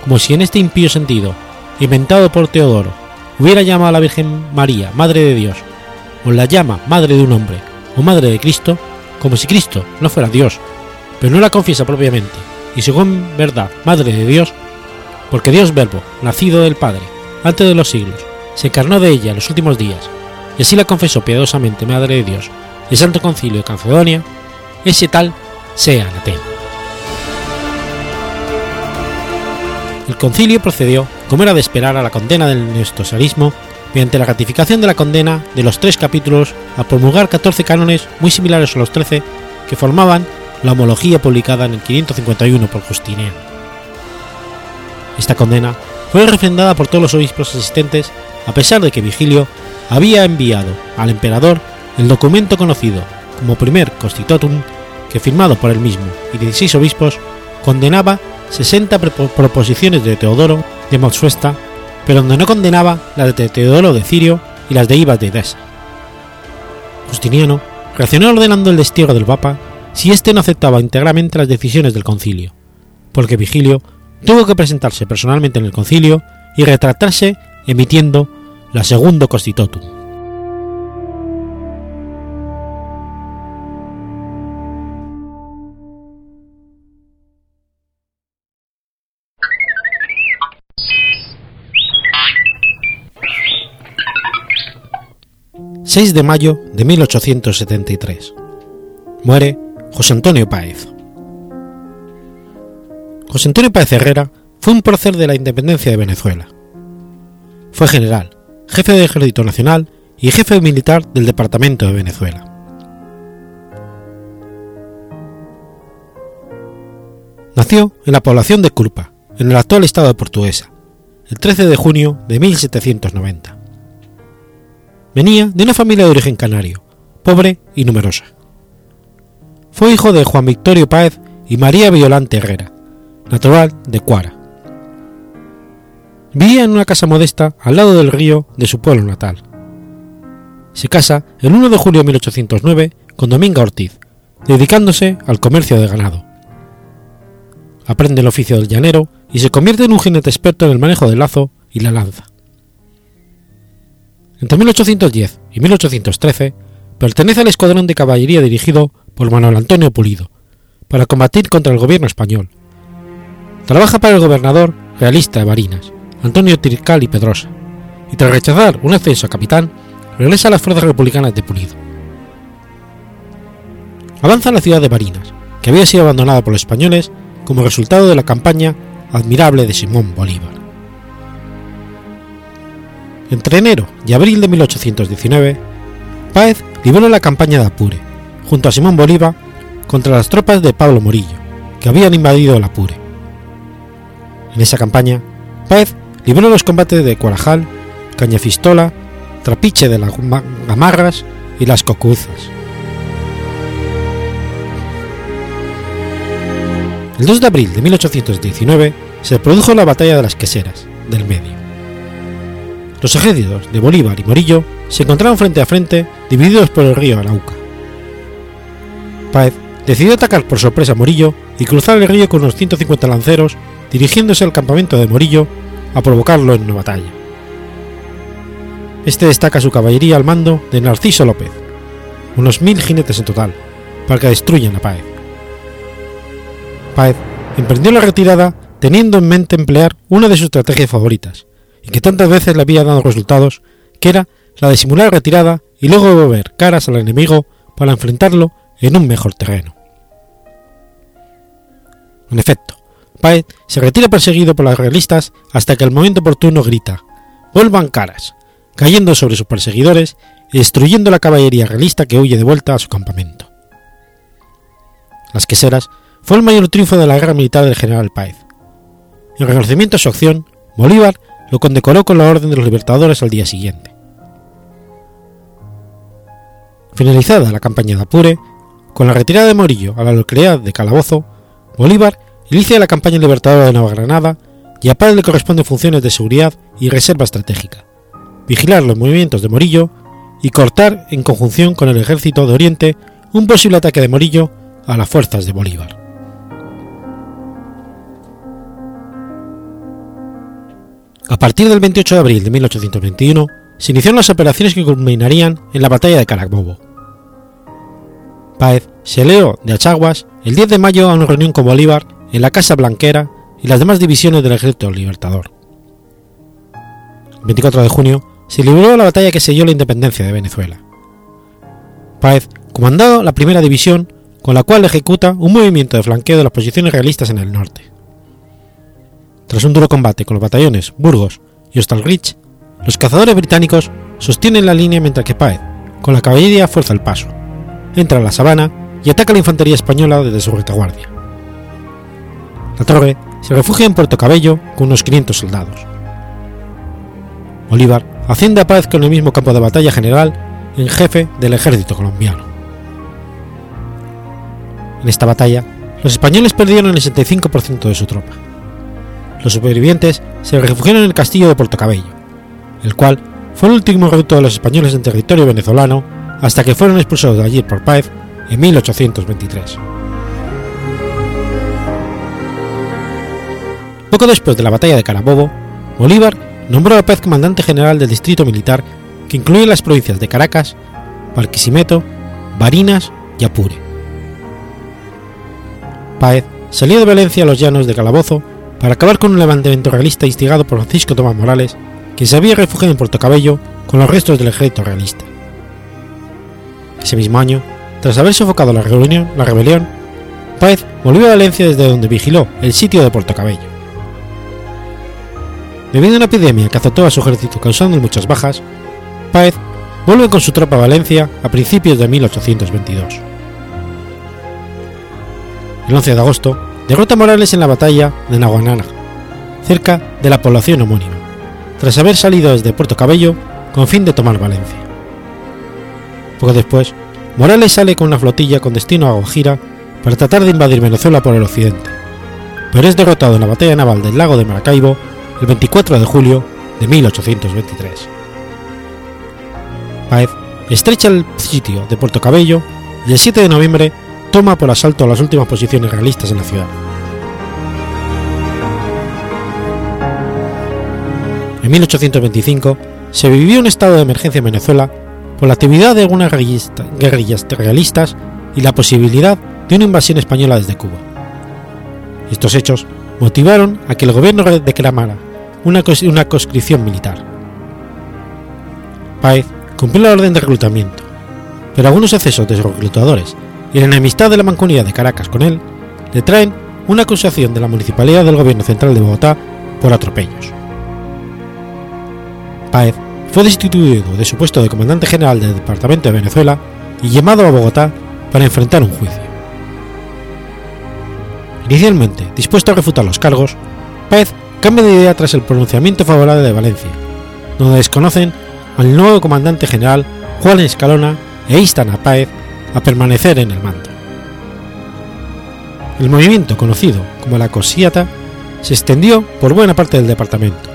como si en este impío sentido, inventado por Teodoro, hubiera llamado a la Virgen María Madre de Dios, o la llama Madre de un hombre, o Madre de Cristo, como si Cristo no fuera Dios, pero no la confiesa propiamente, y según verdad Madre de Dios, porque Dios Verbo, nacido del Padre, antes de los siglos, se encarnó de ella en los últimos días, y así la confesó piadosamente Madre de Dios, el Santo Concilio de Calcedonia, ese tal sea anatema. El concilio procedió, como era de esperar, a la condena del neostosarismo mediante la ratificación de la condena de los tres capítulos a promulgar 14 cánones muy similares a los 13 que formaban la homología publicada en el 551 por Justiniano. Esta condena fue refrendada por todos los obispos asistentes a pesar de que Vigilio había enviado al emperador el documento conocido como primer Constitutum que firmado por él mismo y 16 obispos condenaba 60 proposiciones de Teodoro de Motsuesta, pero donde no condenaba las de Teodoro de Cirio y las de Ibas de Edesa. Justiniano reaccionó ordenando el destierro del Papa si éste no aceptaba íntegramente las decisiones del concilio, porque Vigilio tuvo que presentarse personalmente en el concilio y retractarse emitiendo la segundo Constitutum. 6 de mayo de 1873. Muere José Antonio Páez. José Antonio Páez Herrera fue un prócer de la independencia de Venezuela. Fue general, jefe del Ejército Nacional y jefe militar del Departamento de Venezuela. Nació en la población de Culpa, en el actual estado de Portuguesa, el 13 de junio de 1790. Venía de una familia de origen canario, pobre y numerosa. Fue hijo de Juan Victorio Páez y María Violante Herrera, natural de Cuara. Vivía en una casa modesta al lado del río de su pueblo natal. Se casa el 1 de julio de 1809 con Dominga Ortiz, dedicándose al comercio de ganado. Aprende el oficio del llanero y se convierte en un jinete experto en el manejo del lazo y la lanza. Entre 1810 y 1813 pertenece al escuadrón de caballería dirigido por Manuel Antonio Pulido para combatir contra el gobierno español. Trabaja para el gobernador realista de Barinas, Antonio Tircal y Pedrosa, y tras rechazar un ascenso a capitán, regresa a las fuerzas republicanas de Pulido. Avanza a la ciudad de Barinas, que había sido abandonada por los españoles como resultado de la campaña admirable de Simón Bolívar. Entre enero y abril de 1819, Páez libró la campaña de Apure, junto a Simón Bolívar, contra las tropas de Pablo Morillo, que habían invadido el Apure. En esa campaña, Páez libró los combates de Cuarajal, Cañafistola, Trapiche de las Gamarras y las Cocuzas. El 2 de abril de 1819 se produjo la batalla de las Queseras, del Medio. Los ejércitos de Bolívar y Morillo se encontraron frente a frente divididos por el río Arauca. Páez decidió atacar por sorpresa a Morillo y cruzar el río con unos 150 lanceros dirigiéndose al campamento de Morillo a provocarlo en una batalla. Este destaca su caballería al mando de Narciso López, unos mil jinetes en total, para que destruyan a Páez. Páez emprendió la retirada teniendo en mente emplear una de sus estrategias favoritas, y que tantas veces le había dado resultados, que era la de simular retirada y luego volver caras al enemigo para enfrentarlo en un mejor terreno. En efecto, Páez se retira perseguido por los realistas hasta que al momento oportuno grita ¡Vuelvan caras!, cayendo sobre sus perseguidores y destruyendo la caballería realista que huye de vuelta a su campamento. Las queseras fue el mayor triunfo de la guerra militar del general Páez. En reconocimiento a su acción, Bolívar lo condecoró con la Orden de los Libertadores al día siguiente. Finalizada la campaña de Apure, con la retirada de Morillo a la localidad de Calabozo, Bolívar inicia la campaña libertadora de Nueva Granada y a Páez le corresponden funciones de seguridad y reserva estratégica, vigilar los movimientos de Morillo y cortar en conjunción con el ejército de Oriente un posible ataque de Morillo a las fuerzas de Bolívar. A partir del 28 de abril de 1821 se iniciaron las operaciones que culminarían en la batalla de Carabobo. Páez se leó de Achaguas el 10 de mayo a una reunión con Bolívar en la Casa Blanquera y las demás divisiones del Ejército Libertador. El 24 de junio se libró la batalla que selló la independencia de Venezuela. Páez comandó la primera división con la cual ejecuta un movimiento de flanqueo de las posiciones realistas en el norte. Tras un duro combate con los batallones Burgos y Ostalrich, los cazadores británicos sostienen la línea mientras que Páez, con la caballería, fuerza el paso, entra a la sabana y ataca a la infantería española desde su retaguardia. La torre se refugia en Puerto Cabello con unos 500 soldados. Bolívar asciende a Páez con el mismo campo de batalla general en jefe del ejército colombiano. En esta batalla, los españoles perdieron el 75% de su tropa. Los supervivientes se refugiaron en el castillo de Puerto Cabello, el cual fue el último reducto de los españoles en territorio venezolano hasta que fueron expulsados de allí por Páez en 1823. Poco después de la batalla de Carabobo, Bolívar nombró a Páez comandante general del distrito militar que incluye las provincias de Caracas, Barquisimeto, Barinas y Apure. Páez salió de Valencia a los llanos de Calabozo para acabar con un levantamiento realista instigado por Francisco Tomás Morales, que se había refugiado en Puerto Cabello con los restos del ejército realista. Ese mismo año, tras haber sofocado la rebelión, la rebelión Páez volvió a Valencia desde donde vigiló el sitio de Puerto Cabello. Debido a una epidemia que azotó a su ejército causando muchas bajas, Páez vuelve con su tropa a Valencia a principios de 1822. El 11 de agosto derrota a Morales en la batalla de Naguanana, cerca de la población homónima, tras haber salido desde Puerto Cabello con fin de tomar Valencia. Poco después, Morales sale con una flotilla con destino a Guajira para tratar de invadir Venezuela por el occidente, pero es derrotado en la batalla naval del lago de Maracaibo el 24 de julio de 1823. Páez estrecha el sitio de Puerto Cabello y el 7 de noviembre toma por asalto las últimas posiciones realistas en la ciudad. En 1825 se vivió un estado de emergencia en Venezuela por la actividad de algunas guerrillas realistas y la posibilidad de una invasión española desde Cuba. Estos hechos motivaron a que el gobierno declamara una, una conscripción militar. Páez cumplió la orden de reclutamiento, pero algunos excesos de los reclutadores y la enemistad de la mancomunidad de Caracas con él le traen una acusación de la municipalidad del gobierno central de Bogotá por atropellos. Páez fue destituido de su puesto de comandante general del Departamento de Venezuela y llamado a Bogotá para enfrentar un juicio. Inicialmente dispuesto a refutar los cargos, Páez cambia de idea tras el pronunciamiento favorable de Valencia, donde desconocen al nuevo comandante general Juan Escalona e instan a Páez a permanecer en el mando. El movimiento conocido como la Cosiata se extendió por buena parte del departamento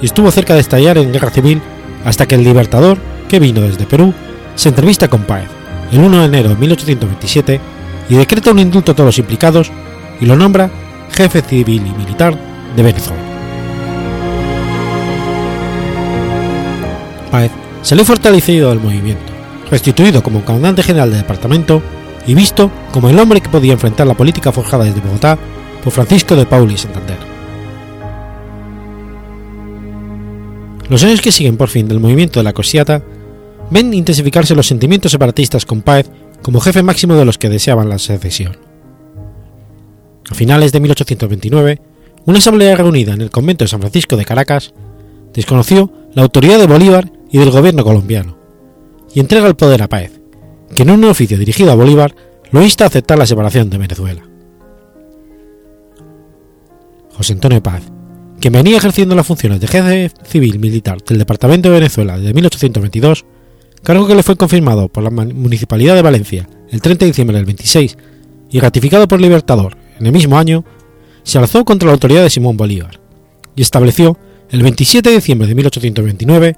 y estuvo cerca de estallar en guerra civil hasta que el Libertador, que vino desde Perú, se entrevista con Páez el 1 de enero de 1827 y decreta un indulto a todos los implicados y lo nombra jefe civil y militar de Venezuela. Páez salió fortalecido del movimiento, restituido como comandante general del departamento y visto como el hombre que podía enfrentar la política forjada desde Bogotá por Francisco de Pauli y Santander. Los años que siguen por fin del movimiento de la Cosiata ven intensificarse los sentimientos separatistas con Páez como jefe máximo de los que deseaban la secesión. A finales de 1829, una asamblea reunida en el convento de San Francisco de Caracas desconoció la autoridad de Bolívar y del gobierno colombiano, y entrega el poder a Páez, que en un oficio dirigido a Bolívar lo insta a aceptar la separación de Venezuela. José Antonio Páez, que venía ejerciendo las funciones de jefe civil militar del Departamento de Venezuela desde 1822, cargo que le fue confirmado por la Municipalidad de Valencia el 30 de diciembre del 26 y ratificado por Libertador en el mismo año, se alzó contra la autoridad de Simón Bolívar y estableció el 27 de diciembre de 1829,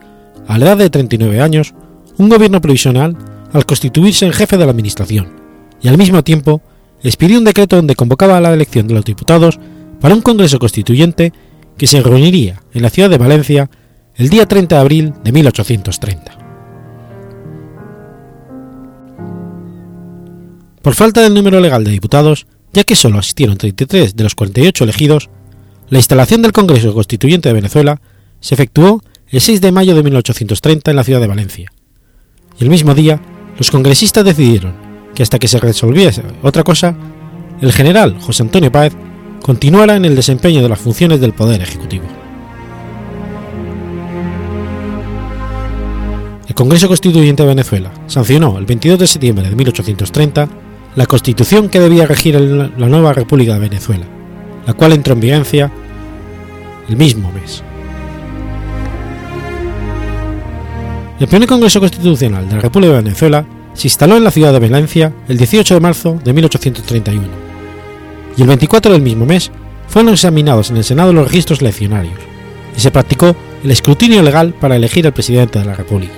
a la edad de 39 años, un gobierno provisional al constituirse en jefe de la administración y al mismo tiempo expidió un decreto donde convocaba a la elección de los diputados para un Congreso Constituyente que se reuniría en la ciudad de Valencia el día 30 de abril de 1830. Por falta del número legal de diputados, ya que solo asistieron 33 de los 48 elegidos, la instalación del Congreso Constituyente de Venezuela se efectuó el 6 de mayo de 1830 en la ciudad de Valencia, y el mismo día los congresistas decidieron que hasta que se resolviese otra cosa, el general José Antonio Páez continuara en el desempeño de las funciones del Poder Ejecutivo. El Congreso Constituyente de Venezuela sancionó el 22 de septiembre de 1830 la constitución que debía regir la nueva República de Venezuela, la cual entró en vigencia el mismo mes. El primer Congreso Constitucional de la República de Venezuela se instaló en la ciudad de Valencia el 18 de marzo de 1831 y el 24 del mismo mes fueron examinados en el Senado los registros eleccionarios y se practicó el escrutinio legal para elegir al presidente de la República.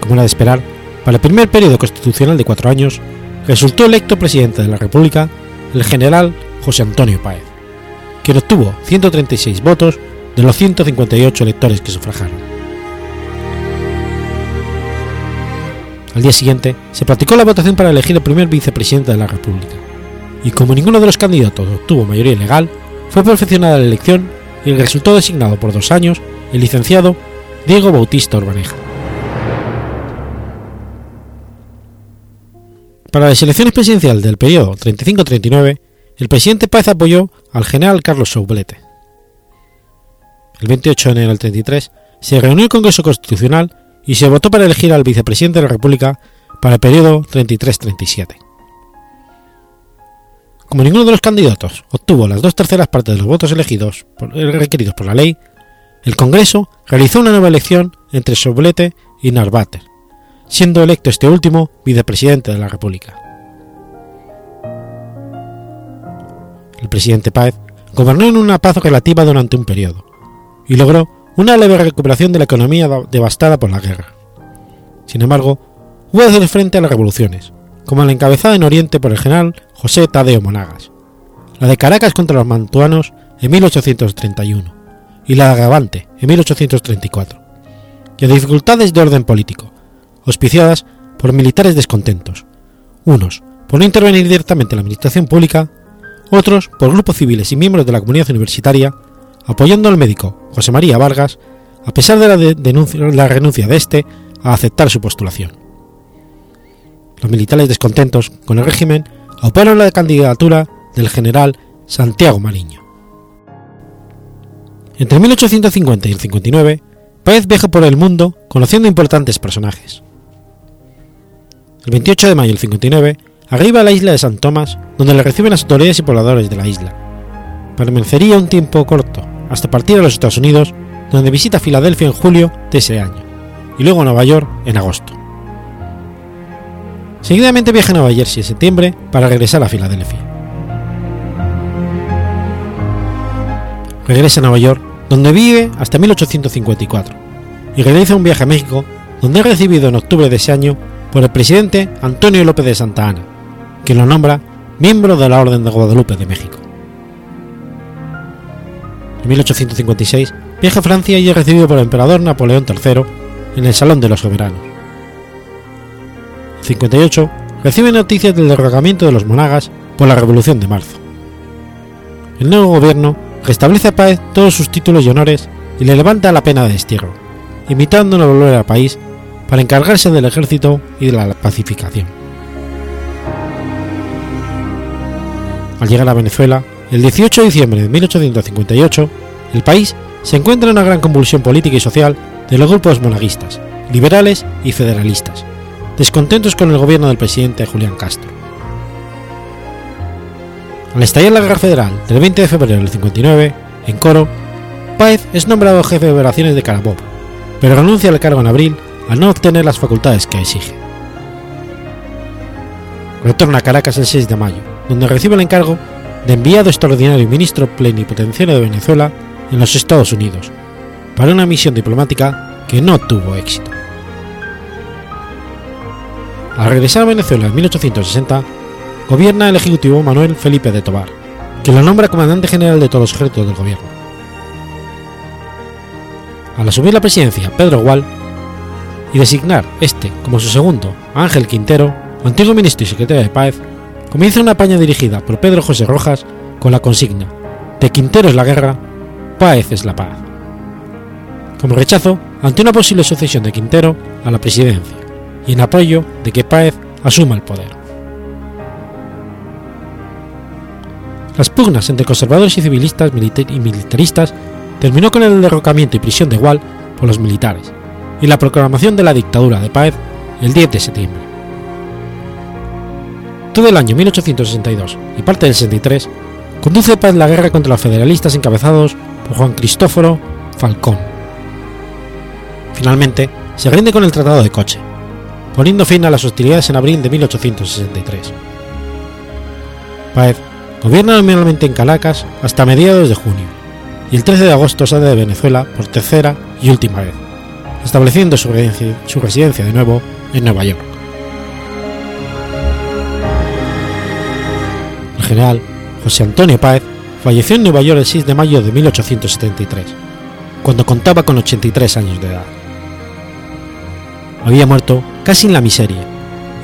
Como era de esperar, para el primer periodo constitucional de cuatro años, resultó electo presidente de la República el general José Antonio Páez, quien obtuvo 136 votos de los 158 electores que sufragaron. Al día siguiente se practicó la votación para elegir el primer vicepresidente de la República, y como ninguno de los candidatos obtuvo mayoría legal, fue perfeccionada la elección y resultó designado por dos años el licenciado Diego Bautista Urbaneja. Para las elecciones presidenciales del periodo 35-39, el presidente Páez apoyó al general Carlos Soublete. El 28 de enero del 33 se reunió el Congreso Constitucional y se votó para elegir al vicepresidente de la República para el periodo 33-37. Como ninguno de los candidatos obtuvo las dos terceras partes de los votos elegidos requeridos por la ley, el Congreso realizó una nueva elección entre Soblete y Narváter, siendo electo este último vicepresidente de la República. El presidente Páez gobernó en una paz relativa durante un periodo y logró una leve recuperación de la economía devastada por la guerra. Sin embargo, hubo hacer frente a las revoluciones, como la encabezada en Oriente por el general José Tadeo Monagas, la de Caracas contra los mantuanos en 1831 y la de Agavante en 1834, y a dificultades de orden político, auspiciadas por militares descontentos, unos por no intervenir directamente en la administración pública, otros por grupos civiles y miembros de la comunidad universitaria, apoyando al médico José María Vargas, a pesar de la, renuncia de este a aceptar su postulación. Los militares descontentos con el régimen apoyaron la candidatura del general Santiago Mariño. Entre 1850 y el 59, Páez viaja por el mundo conociendo importantes personajes. El 28 de mayo del 59 arriba a la isla de San Tomás, donde le reciben las autoridades y pobladores de la isla. Permanecería un tiempo corto, hasta partir a los Estados Unidos, donde visita Filadelfia en julio de ese año, y luego Nueva York en agosto. Seguidamente viaja a Nueva Jersey en septiembre para regresar a Filadelfia. Regresa a Nueva York, donde vive hasta 1854, y realiza un viaje a México, donde es recibido en octubre de ese año por el presidente Antonio López de Santa Ana, quien lo nombra miembro de la Orden de Guadalupe de México. En 1856 viaja a Francia y es recibido por el emperador Napoleón III en el Salón de los Soberanos. En 58 recibe noticias del derrocamiento de los monagas por la Revolución de Marzo. El nuevo gobierno restablece a Páez todos sus títulos y honores y le levanta la pena de destierro, invitándolo a volver al país para encargarse del ejército y de la pacificación. Al llegar a Venezuela, el 18 de diciembre de 1858, el país se encuentra en una gran convulsión política y social de los grupos monaguistas, liberales y federalistas, descontentos con el gobierno del presidente Julián Castro. Al estallar la guerra federal del 20 de febrero del 59, en Coro, Páez es nombrado jefe de operaciones de Carabobo, pero renuncia al cargo en abril al no obtener las facultades que exige. Retorna a Caracas el 6 de mayo, donde recibe el encargo de enviado extraordinario y ministro plenipotenciario de Venezuela en los Estados Unidos, para una misión diplomática que no tuvo éxito. Al regresar a Venezuela en 1860, gobierna el ejecutivo Manuel Felipe de Tobar, que lo nombra comandante general de todos los ejércitos del gobierno. Al asumir la presidencia Pedro Gual y designar este como su segundo Ángel Quintero, antiguo ministro y secretario de Paz, comienza una paña dirigida por Pedro José Rojas con la consigna de Quintero es la guerra, Páez es la paz. Como rechazo ante una posible sucesión de Quintero a la presidencia y en apoyo de que Páez asuma el poder. Las pugnas entre conservadores y civilistas y militaristas terminó con el derrocamiento y prisión de Gual por los militares y la proclamación de la dictadura de Páez el 10 de septiembre. Todo el año 1862 y parte del 63 conduce Páez la guerra contra los federalistas encabezados por Juan Cristóforo Falcón. Finalmente, se rinde con el Tratado de Coche, poniendo fin a las hostilidades en abril de 1863. Páez gobierna nominalmente en Caracas hasta mediados de junio, y el 13 de agosto sale de Venezuela por tercera y última vez, estableciendo su residencia de nuevo en Nueva York. General José Antonio Páez falleció en Nueva York el 6 de mayo de 1873, cuando contaba con 83 años de edad. Había muerto casi en la miseria,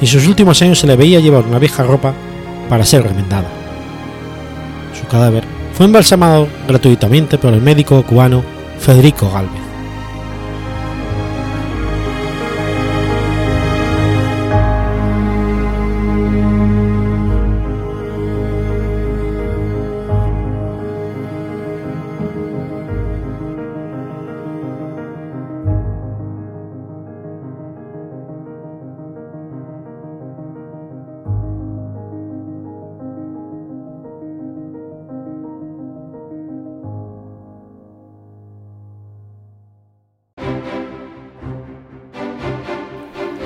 y en sus últimos años se le veía llevar una vieja ropa para ser remendada. Su cadáver fue embalsamado gratuitamente por el médico cubano Federico Galvez.